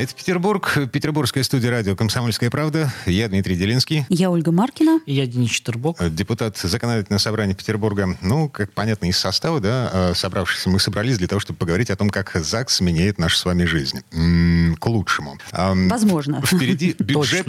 Это Петербург, петербургская студия радио «Комсомольская правда». Я Дмитрий Делинский. Я Ольга Маркина. И я Денис Четербок. Депутат Законодательного собрания Петербурга. Ну, как понятно из состава, да, э, собравшись, мы собрались для того, чтобы поговорить о том, как ЗАГС меняет нашу с вами жизнь. М-м, к лучшему. Возможно. Впереди бюджет,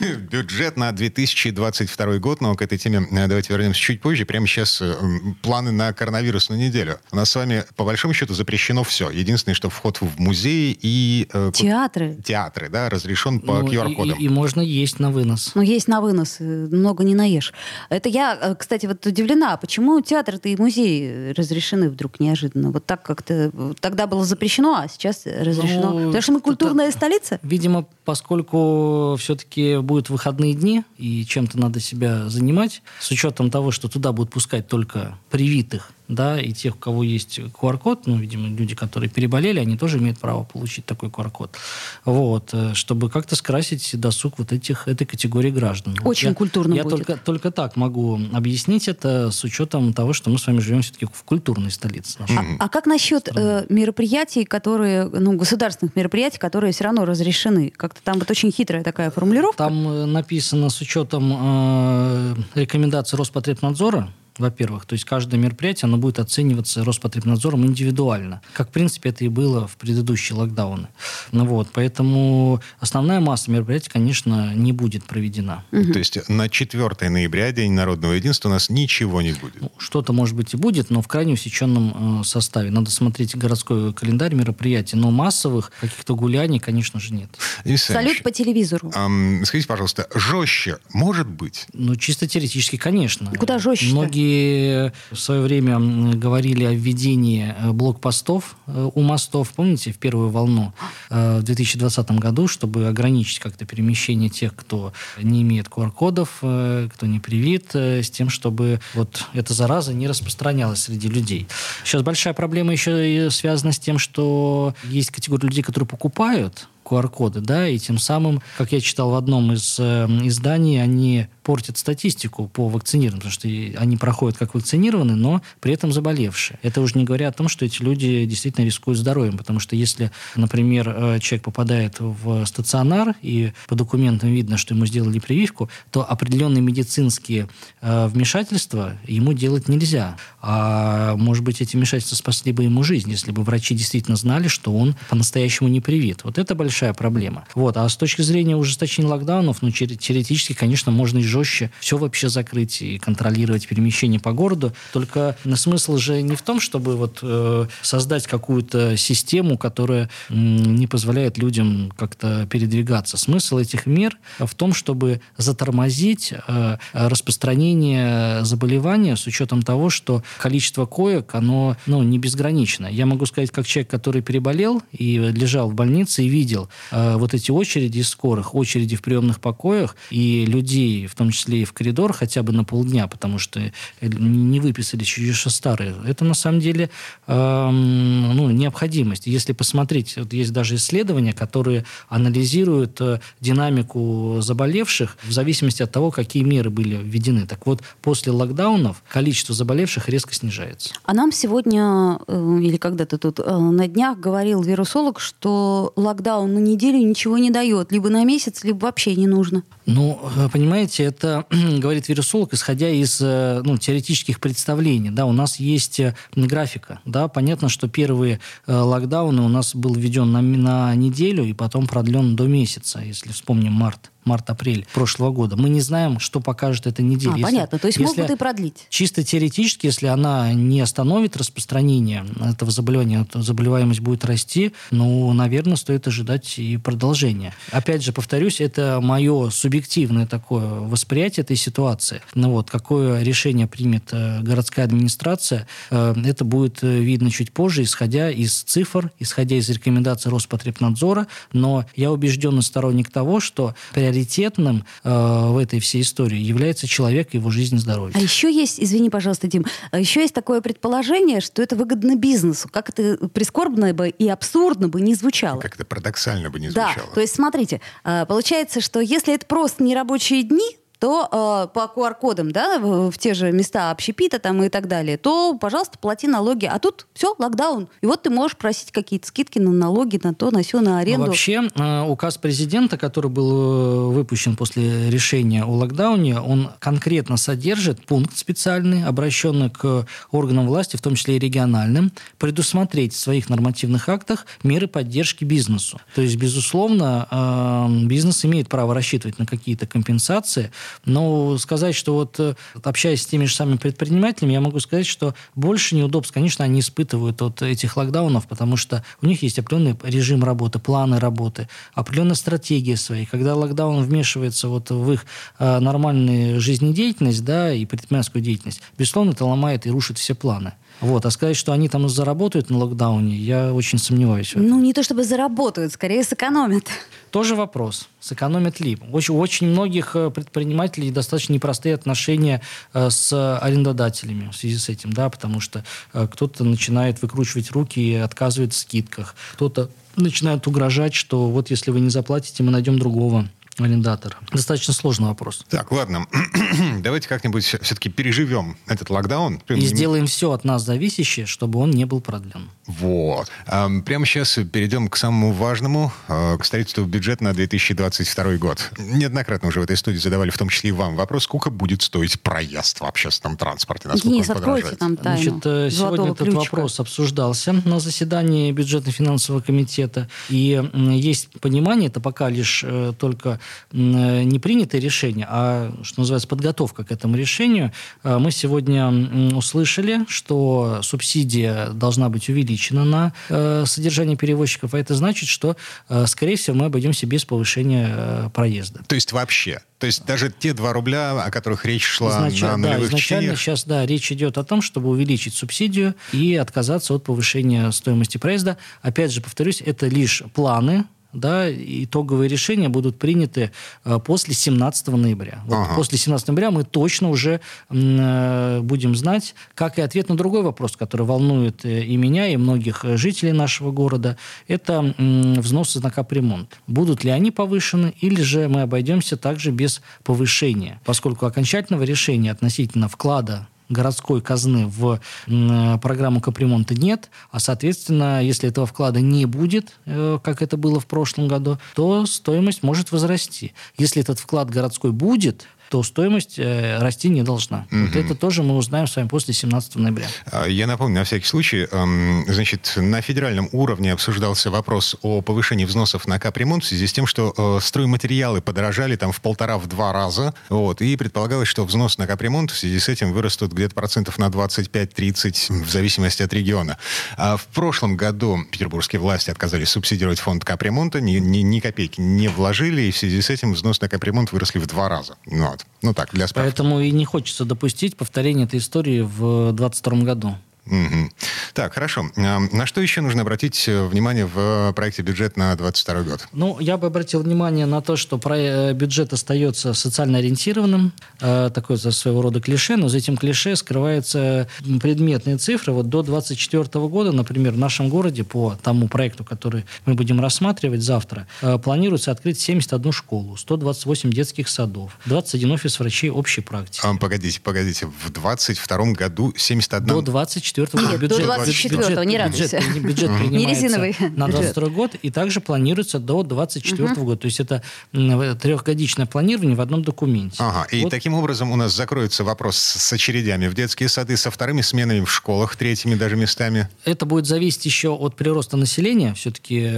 бюджет на 2022 год, но к этой теме э, давайте вернемся чуть позже. Прямо сейчас э, планы на коронавирусную неделю. У нас с вами, по большому счету, запрещено все. Единственное, что вход в музеи и Театры. Театры, да, разрешен по Ну, QR-кодам. И, и можно есть на вынос. Ну, есть на вынос, э, много не наешь. Это я, э, кстати, вот удивлена, почему театры-то и музеи разрешены вдруг неожиданно? Вот так как-то тогда было запрещено, а сейчас разрешено. Ну, Потому что мы это- культурная столица? Видимо, поскольку все-таки будут выходные дни, и чем-то надо себя занимать, с учетом того, что туда будут пускать только привитых, да, и тех, у кого есть QR-код, ну, видимо, люди, которые переболели, они тоже имеют право получить такой QR-код. Вот, э, чтобы как-то скрасить досуг вот этих, этой категории граждан. Вот Очень я- культурно Я будет. только, только так могу объяснить это с учетом того, что мы с вами живем все-таки в культурной столице нашей. А как насчет э, мероприятий, которые, ну, государственных мероприятий, которые все равно разрешены? Как-то там вот очень хитрая такая формулировка. Там э, написано с учетом э, рекомендаций Роспотребнадзора, во-первых, то есть каждое мероприятие, оно будет оцениваться Роспотребнадзором индивидуально, как, в принципе, это и было в предыдущие локдауны. Ну вот, поэтому основная масса мероприятий, конечно, не будет проведена. То есть на 4 ноября, День народного единства, у нас ничего не будет. Ну, Что-то, может быть, и будет, но в крайне усеченном э, составе. Надо смотреть городской календарь мероприятий, но массовых каких-то гуляний, конечно же, нет. Салют по телевизору. скажите, пожалуйста, жестче может быть? Ну, чисто теоретически, конечно. Куда жестче-то? Многие в свое время говорили о введении э, блокпостов э, у мостов, помните, в первую волну э, в 2020 году, чтобы ограничить как-то перемещение тех, кто не имеет QR-кодов, кто не привит, с тем, чтобы вот эта зараза не распространялась среди людей. Сейчас большая проблема еще связана с тем, что есть категория людей, которые покупают QR-коды, да, и тем самым, как я читал в одном из э, изданий, они портят статистику по вакцинированным, потому что они проходят как вакцинированные, но при этом заболевшие. Это уже не говоря о том, что эти люди действительно рискуют здоровьем, потому что если, например, э, человек попадает в стационар, и по документам видно, что ему сделали прививку, то определенные медицинские э, вмешательства ему делать нельзя. А может быть, эти вмешательства спасли бы ему жизнь, если бы врачи действительно знали, что он по-настоящему не привит. Вот это большая проблема. Вот. А с точки зрения ужесточения локдаунов, ну, теоретически, конечно, можно и жестче все вообще закрыть и контролировать перемещение по городу. Только ну, смысл же не в том, чтобы вот э, создать какую-то систему, которая м, не позволяет людям как-то передвигаться. Смысл этих мер в том, чтобы затормозить э, распространение заболевания с учетом того, что количество коек, оно ну, не безгранично. Я могу сказать, как человек, который переболел и лежал в больнице и видел э, вот эти очереди скорых, очереди в приемных покоях и людей, в том числе и в коридор, хотя бы на полдня, потому что э, не выписались еще старые. Это на самом деле эм, ну, необходимость. Если посмотреть, вот есть даже исследования, которые анализируют э, динамику заболевших в зависимости от того, какие меры были введены. Так вот, после локдаунов количество заболевших резко снижается. А нам сегодня, э, или когда-то тут э, на днях говорил вирусолог, что локдаун на неделю ничего не дает. Либо на месяц, либо вообще не нужно. Ну, э, понимаете, это говорит вирусолог, исходя из э, ну, теоретических представлений. Да, у нас есть э, графика. Да, понятно, что первые локдауны у нас был введен на, на неделю и потом продлен до месяца, если вспомним март март-апрель прошлого года. Мы не знаем, что покажет эта неделя. А, Если- понятно. То есть если- могут и продлить. Чисто теоретически, если она не остановит распространение этого заболевания, то заболеваемость будет расти, ну, наверное, стоит ожидать и продолжения. Опять же, повторюсь, это мое субъективное такое восприятие этой ситуации. Ну вот, какое решение примет э, городская администрация, э, это будет э, видно чуть позже, исходя из цифр, исходя из рекомендаций Роспотребнадзора, но я убежденный сторонник того, что приоритет приоритетным э, в этой всей истории является человек и его жизнь и здоровье. А еще есть, извини, пожалуйста, Дим, а еще есть такое предположение, что это выгодно бизнесу. Как это прискорбно бы и абсурдно бы не звучало. Как это парадоксально бы не Да, звучало. то есть смотрите, э, получается, что если это просто нерабочие дни, то э, по QR-кодам, да, в, в те же места общепита там и так далее, то, пожалуйста, плати налоги. А тут все, локдаун. И вот ты можешь просить какие-то скидки на налоги, на то, на все, на Ну, аренду. вообще, э, указ президента, который был э, выпущен после решения о локдауне, он конкретно содержит пункт специальный, обращенный к органам власти, в том числе и региональным, предусмотреть в своих нормативных актах меры поддержки бизнесу. То есть, безусловно, э, бизнес имеет право рассчитывать на какие-то компенсации, но сказать, что вот э, общаясь с теми же самыми предпринимателями, я могу сказать, что больше неудобств, конечно, они испытывают от этих локдаунов, потому что у них есть определенный режим работы, планы работы, определенная стратегия своей. Когда локдаун вмешивается вот в их э, нормальную жизнедеятельность, да, и предпринимательскую деятельность, безусловно, это ломает и рушит все планы. Вот. А сказать, что они там заработают на локдауне, я очень сомневаюсь. Ну, не то чтобы заработают, скорее сэкономят. Тоже вопрос, сэкономят ли. Очень, у очень многих э, предпринимателей достаточно непростые отношения э, с арендодателями в связи с этим, да, потому что э, кто-то начинает выкручивать руки и отказывает в скидках, кто-то начинает угрожать, что вот если вы не заплатите, мы найдем другого арендатора. Достаточно сложный вопрос. Так, ладно. Давайте как-нибудь все-таки переживем этот локдаун. И сделаем все от нас зависящее, чтобы он не был продлен. Вот. Прямо сейчас перейдем к самому важному, э, к строительству бюджета на 2022 год. Неоднократно уже в этой студии задавали, в том числе и вам, вопрос, сколько будет стоить проезд в общественном транспорте, насколько Денис, он откройте подорожает. там тайну Значит, э, сегодня этот ключика. вопрос обсуждался на заседании бюджетно-финансового комитета. И есть понимание, это пока лишь э, только не принятое решение, а, что называется, подготовка к этому решению. Э, Мы сегодня услышали, что субсидия должна быть увеличена на э, содержание перевозчиков, а это значит, что, э, скорее всего, мы обойдемся без повышения э, проезда. То есть вообще? То есть даже те 2 рубля, о которых речь шла Изнач- на да, нулевых изначально чтениях, сейчас, да, речь идет о том, чтобы увеличить субсидию и отказаться от повышения стоимости проезда. Опять же, повторюсь, это лишь планы, да, итоговые решения будут приняты э, после 17 ноября. Вот Ага. После 17 ноября мы точно уже э, будем знать, как и ответ на другой вопрос, который волнует э, и меня, и многих жителей нашего города. Это взносы на капремонт. Будут ли они повышены, или же мы обойдемся также без повышения, поскольку окончательного решения относительно вклада городской казны в м, программу капремонта нет, а, соответственно, если этого вклада не будет, э, как это было в прошлом году, то стоимость может возрасти. Если этот вклад городской будет, то стоимость э, расти не должна. Вот это тоже мы узнаем с вами после 17 ноября. А, Я напомню, на всякий случай, эм, значит, на федеральном уровне обсуждался вопрос о повышении взносов на капремонт в связи с тем, что э, стройматериалы подорожали там в полтора-в два раза, вот, и предполагалось, что взнос на капремонт в связи с этим вырастут где-то процентов на 25-30 в зависимости от региона. А в прошлом году петербургские власти отказались субсидировать фонд капремонта, ни, ни, ни копейки не вложили, и в связи с этим взнос на капремонт выросли в два раза. Ну, вот. Ну так, для справки. Поэтому и не хочется допустить повторения этой истории в 2022 году. Мгм. Так, хорошо. А, На что еще нужно обратить э, внимание в проекте бюджет на 2022 год? Ну, я бы обратил внимание на то, что э, бюджет остается социально ориентированным, э, такое своего рода клише, но за этим клише скрываются предметные цифры. Вот до 2024 года, например, в нашем городе по тому проекту, который мы будем рассматривать завтра, планируется открыть 71 школу, 128 детских садов, 21 офис врачей общей практики. А, погодите, погодите. В 2022 году 71... До 24 года Нет, до 24-го, не радуйся. бюджет, бюджет Не резиновый на бюджет. 22 год и также планируется до 24 года. То есть это трехгодичное планирование в одном документе. Ага, и Вот таким образом у нас закроется вопрос с очередями в детские сады, со вторыми сменами в школах, третьими даже местами. Это будет зависеть еще от прироста населения. Все-таки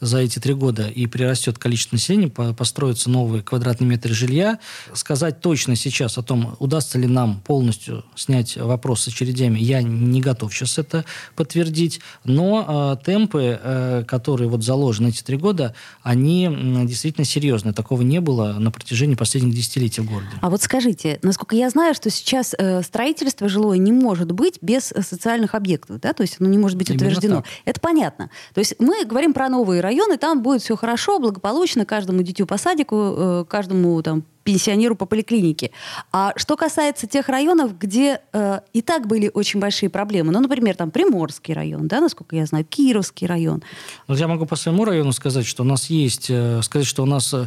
за эти три года и прирастет количество населения, по- построятся новые квадратные метры жилья. Сказать точно сейчас о том, удастся ли нам полностью снять вопрос с очередями, я не готов сейчас это подтвердить, но темпы, которые вот заложены эти три года, они действительно серьезные. Такого не было на протяжении последних десятилетий в городе. А вот скажите, насколько я знаю, что сейчас строительство жилое не может быть без социальных объектов, да, то есть оно не может быть утверждено. Это понятно. То есть мы говорим про новые районы, там будет все хорошо, благополучно, каждому дитю по садику, э, каждому там пенсионеру по поликлинике. А что касается тех районов, где э, и так были очень большие проблемы, ну, например, там Приморский район, да, насколько я знаю, Кировский район. Ну, я могу по своему району сказать, что у нас есть, э, сказать, что у нас э,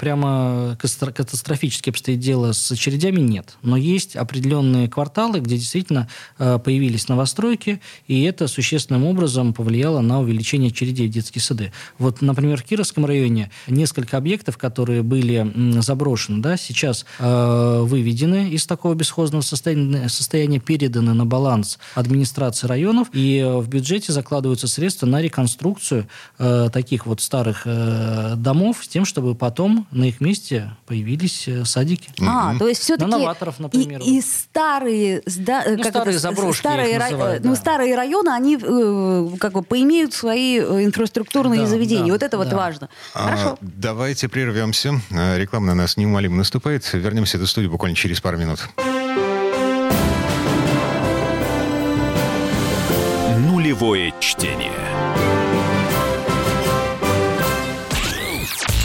прямо катастрофически обстоит дело с очередями, нет. Но есть определенные кварталы, где действительно э, появились новостройки, и это существенным образом повлияло на увеличение очередей в детские сады. Вот, например, в Кировском районе несколько объектов, которые были заброшены заброшены, да, сейчас э, выведены из такого бесхозного состояния, состояния, переданы на баланс администрации районов, и э, в бюджете закладываются средства на реконструкцию э, таких вот старых э, домов с тем, чтобы потом на их месте появились э, садики. А, mm-hmm. то есть все-таки... На новаторов, например. И, и старые... Да, ну, как старые это, заброшки старые, называют, ну, да. старые районы, они э, как бы поимеют свои э, инфраструктурные да, заведения. Да, вот это да. вот важно. А, Хорошо. Давайте прервемся. Реклама на нас неумолимо наступает. Вернемся в студию буквально через пару минут. Нулевое чтение.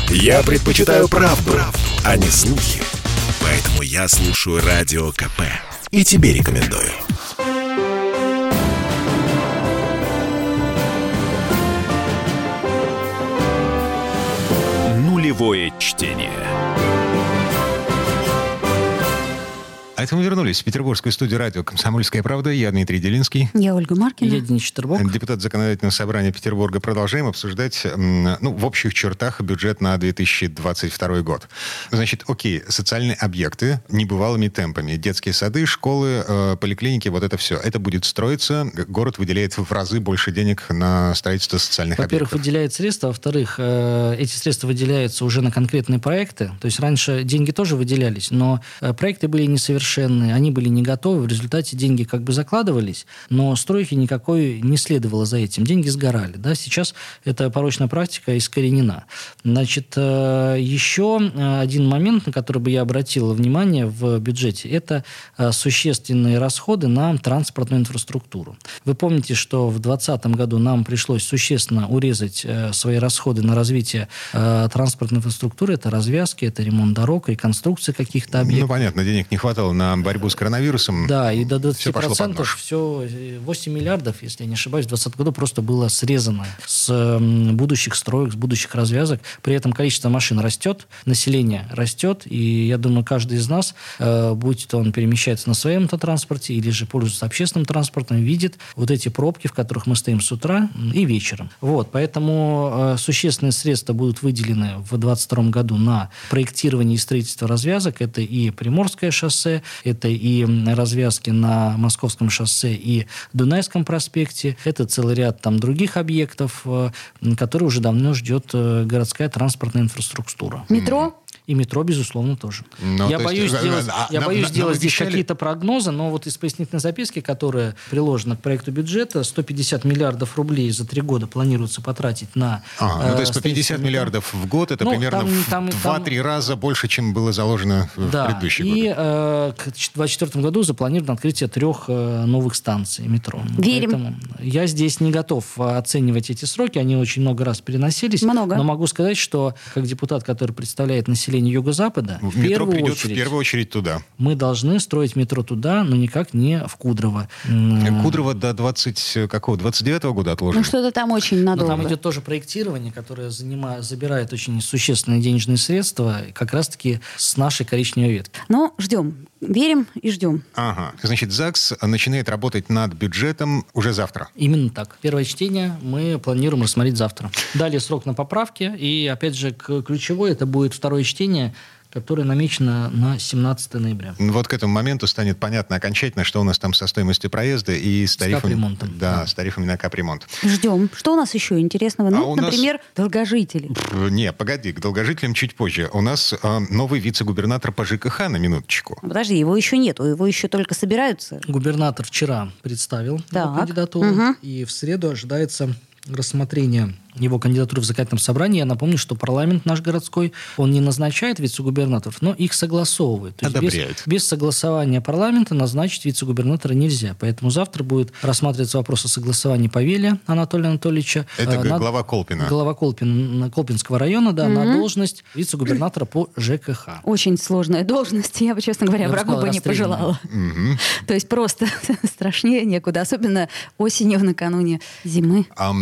Я предпочитаю правду, правду, а не слухи. Поэтому я слушаю Радио КП. И тебе рекомендую. Нулевое чтение. А это мы вернулись в петербургскую студию радио «Комсомольская правда». Я Дмитрий Делинский. Я Ольга Маркина. Я Денис Четербок. Депутат Законодательного собрания Петербурга. Продолжаем обсуждать, ну, в общих чертах бюджет на 2022 год. Значит, окей, социальные объекты небывалыми темпами. Детские сады, школы, э, поликлиники, вот это все. Это будет строиться. Город выделяет в разы больше денег на строительство социальных Во-первых, объектов. выделяет средства. Во-вторых, э, эти средства выделяются уже на конкретные проекты. То есть раньше деньги тоже выделялись, но э, проекты были несовершенны несовершенные, они были не готовы, в результате деньги как бы закладывались, но стройки никакой не следовало за этим, деньги сгорали. Да? Сейчас эта порочная практика искоренена. Значит, э, еще э, один момент, на который бы я обратил внимание в бюджете, это э, существенные расходы на транспортную инфраструктуру. Вы помните, что в 2020 году нам пришлось существенно урезать свои расходы на развитие транспортной инфраструктуры, это развязки, это ремонт дорог, реконструкция каких-то ну, объектов. Ну, понятно, денег не хватало на борьбу с коронавирусом. Да, и до 20% все, пошло все 8 миллиардов, если я не ошибаюсь, в 2020 году просто было срезано с будущих строек, с будущих развязок. При этом количество машин растет, население растет, и я думаю, каждый из нас, э, будь то он перемещается на своем транспорте или же пользуется общественным транспортом, видит вот эти пробки, в которых мы стоим с утра и вечером. Вот, поэтому э, существенные средства будут выделены в 2022 году на проектирование и строительство развязок. Это и Приморское шоссе, это и развязки на Московском шоссе и Дунайском проспекте. Это целый ряд там других объектов, э, которые уже давно ждет э, городская транспортная инфраструктура. Метро? И метро, безусловно, тоже. Но, я боюсь есть, сделать, а, я нам, боюсь нам, сделать нам здесь какие-то прогнозы, но вот из пояснительной записки, которая приложена к проекту бюджета, 150 миллиардов рублей за три года планируется потратить на... Ага, ну, то есть по 50 миллиардов в год, это ну, примерно там, в 2-3 раза больше, чем было заложено да, в предыдущие и, годы. Э, к 2024 году запланировано открытие трех э, новых станций метро. Верим. Поэтому я здесь не готов оценивать эти сроки, они очень много раз переносились. Много. Но могу сказать, что как депутат, который представляет население население Юго-Запада, в метро первую придет очередь, в первую очередь туда. Мы должны строить метро туда, но никак не в Кудрово. Кудрово до 20, какого, 29 -го года отложено? Ну, что-то там очень надолго. Но там идет тоже проектирование, которое занимает, забирает очень существенные денежные средства, как раз-таки с нашей коричневой ветки. Ну, ждем. Верим и ждем. Ага. Значит, ЗАГС начинает работать над бюджетом уже завтра. Именно так. Первое чтение мы планируем рассмотреть завтра. Далее срок на поправки. И, опять же, ключевое это будет второе чтение, которая намечена на 17 ноября. Вот к этому моменту станет понятно окончательно, что у нас там со стоимостью проезда и с, С тарифами, капремонтом. да, Да. с тарифами на капремонт. Ждем. Что у нас еще интересного? А Ну, у нас- например, долгожители. Не, погоди, к долгожителям чуть позже. У нас э, новый вице-губернатор по ЖКХ на минуточку. Подожди, его еще нету, его еще только собираются. Губернатор вчера представил Так. кандидатуру, Мгм. и в среду ожидается рассмотрение его кандидатуры в законодательном собрании. Я напомню, что парламент наш городской, он не назначает вице-губернаторов, но их согласовывает. То есть без, Одобряет. без согласования парламента назначить вице-губернатора нельзя. Поэтому завтра будет рассматриваться вопрос о согласовании Павелия Анатолия Анатольевича. Это э, на- глава Колпина. Глава Колпин, Колпинского района, да, на должность вице-губернатора по ЖКХ. Очень сложная должность. Я бы, честно говоря, Я врагу бы не пожелала. Мгм. То есть просто страшнее некуда. Особенно осенью накануне зимы. А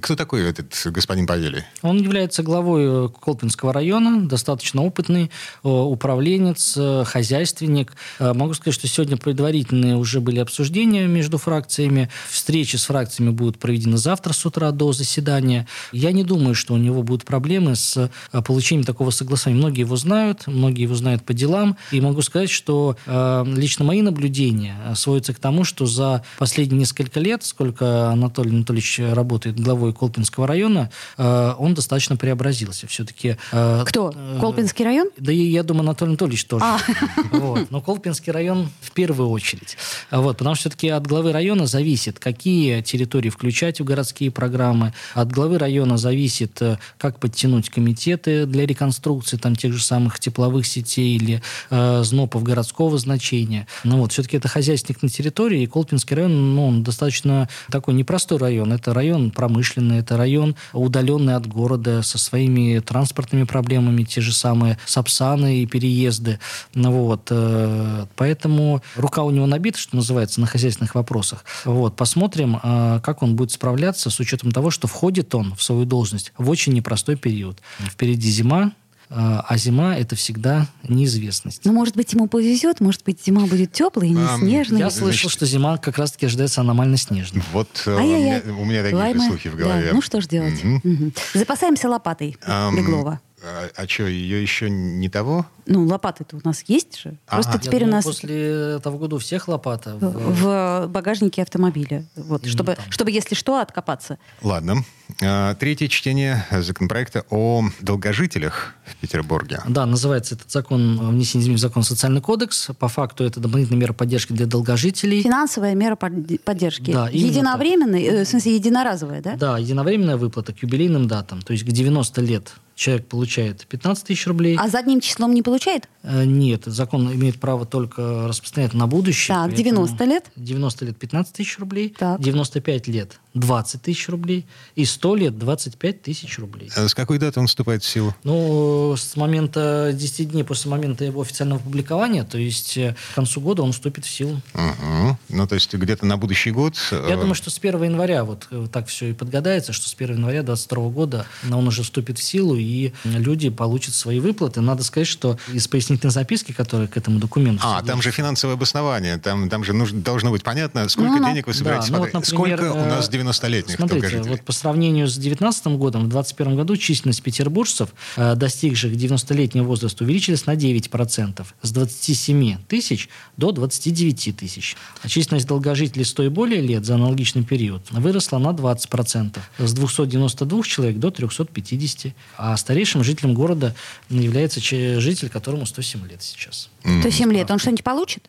кто такой этот господин Павелий? Он является главой э, Колпинского района, достаточно опытный э, управленец, э, хозяйственник. Могу сказать, что сегодня предварительные уже были обсуждения между фракциями. Встречи с фракциями будут проведены завтра с утра до заседания. Я не думаю, что у него будут проблемы с получением такого согласования. Многие его знают, многие его знают по делам. И могу сказать, что лично мои наблюдения сводятся к тому, что за последние несколько лет, сколько Анатолий Анатольевич работает главой Колпинского района, э, он достаточно преобразился. Все-таки... э, Кто? э, Колпинский район? да и я думаю, Анатолий Анатольевич тоже. А. Вот. Но Колпинский район в первую очередь. Вот, потому что все-таки от главы района зависит, какие территории включать в городские программы. От главы района зависит, как подтянуть комитеты для реконструкции там, тех же самых тепловых сетей или э, знопов городского значения. Ну вот, все-таки это хозяйственник на территории, и Колпинский район, ну, он достаточно такой непростой район. Это район промышленный, это район удаленный от города, со своими транспортными проблемами, те же самые сапсаны и переезды. Ну вот, э, поэтому рука у него набита, что называется, на хозяйственных вопросах. Вот, посмотрим, э, как он будет справляться с учетом того, что входит он в свою должность в очень непростой период. Впереди зима, а зима это всегда неизвестность. Ну, может быть, ему повезет, может быть, зима будет теплой, не Ам, снежной. Я Значит- слышал, что зима как раз-таки ожидается аномально снежной. Вот э, у меня, у меня такие Лайма. слухи в Да, голове. Ну, что ж делать? Мгм. Мгм. Запасаемся лопатой Беглова. А, что, ее еще не того? Ну, лопаты-то у нас есть же. Просто Ага. теперь А, Я у думаю, нас после этого года у всех лопата. в- в багажнике автомобиля. Вот, чтобы, там. чтобы, если что, откопаться. Ладно. А, Третье чтение законопроекта о долгожителях в Петербурге. Да, называется этот закон о внесении изменений в закон социальный кодекс. По факту это дополнительная мера поддержки для долгожителей. Финансовая мера под- поддержки. Да, Единовременная, э, в смысле, единоразовая, да? Да, единовременная выплата к юбилейным датам. То есть к 90 лет человек получает 15 тысяч рублей. А задним числом не получает? Э, Нет, закон имеет право только распространять на будущее. Так, поэтому 90 лет? 90 лет 15 тысяч рублей, Так. 95 лет 20 тысяч рублей и 100 лет 25 тысяч рублей. А С какой даты он вступает в силу? Ну, с момента 10 дней после момента его официального публикования, то есть э, к концу года он вступит в силу. Мгм. Ну, то есть где-то на будущий год. Я э, думаю, что с 1 января вот э, так все и подгадается, что с 1 января 2022 года он уже вступит в силу, и люди получат свои выплаты. Надо сказать, что из пояснительной записки, которая к этому документу... А, там же финансовое обоснование. Там, там же нужно, должно быть понятно, сколько Ну, денег вы собираетесь Да, ну вот, например, сколько у нас 90-летних Смотрите, вот по сравнению с 2019 годом, в 2021 году численность петербуржцев, э, достигших 90-летнего возраста, увеличилась на 9%, с 27 тысяч до 29 тысяч. А численность долгожителей 100 и более лет за аналогичный период выросла на 20%, с 292 человек до 350. А старейшим жителем города является житель, которому 107 лет сейчас. То 7 лет. Он что-нибудь получит?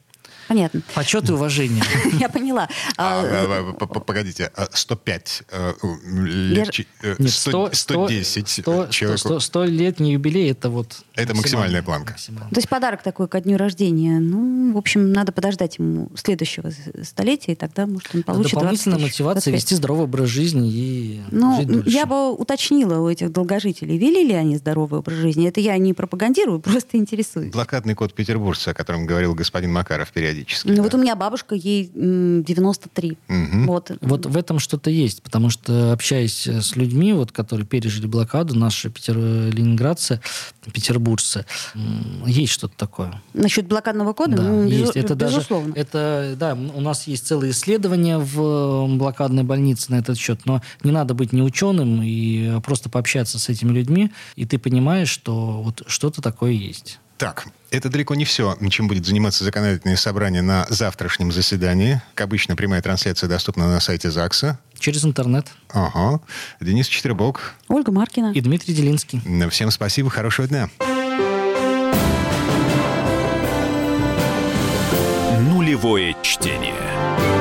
Понятно. Почет и уважение. Я поняла. А, А, а, Погодите, а 105 э, лет, Я- чи- э, Нет, 100 100, 110 100, человеку. 100, 100 летний юбилей это вот Это максимальная планка. То есть подарок такой ко дню рождения. Ну, в общем, надо подождать ему следующего столетия, и тогда, может, он получит 20 Дополнительная мотивация 25. вести здоровый образ жизни и Ну, я бы уточнила у этих долгожителей, вели ли они здоровый образ жизни. Это я не пропагандирую, просто интересуюсь. Блокадный код петербуржца, о котором говорил господин Макаров периодически. Ну, да. вот у меня бабушка, ей м, 93. Мгм. Вот. Вот в этом что-то есть, потому что общаясь с людьми, вот, которые пережили блокаду, наши питер... ленинградцы, петербуржцы, есть что-то такое. Насчет блокадного кода, Да, ну, есть. безу- Это даже, безусловно. это, да, у нас есть целые исследования в э, блокадной больнице на этот счет, но не надо быть не ученым и просто пообщаться с этими людьми, и ты понимаешь, что вот что-то такое есть. Так, это далеко не все, чем будет заниматься законодательное собрание на завтрашнем заседании. Как обычно, прямая трансляция доступна на сайте ЗАГСа. Через интернет. Ага. Денис Четвербок. Ольга Маркина. И Дмитрий Делинский. Всем спасибо, хорошего дня. Нулевое чтение.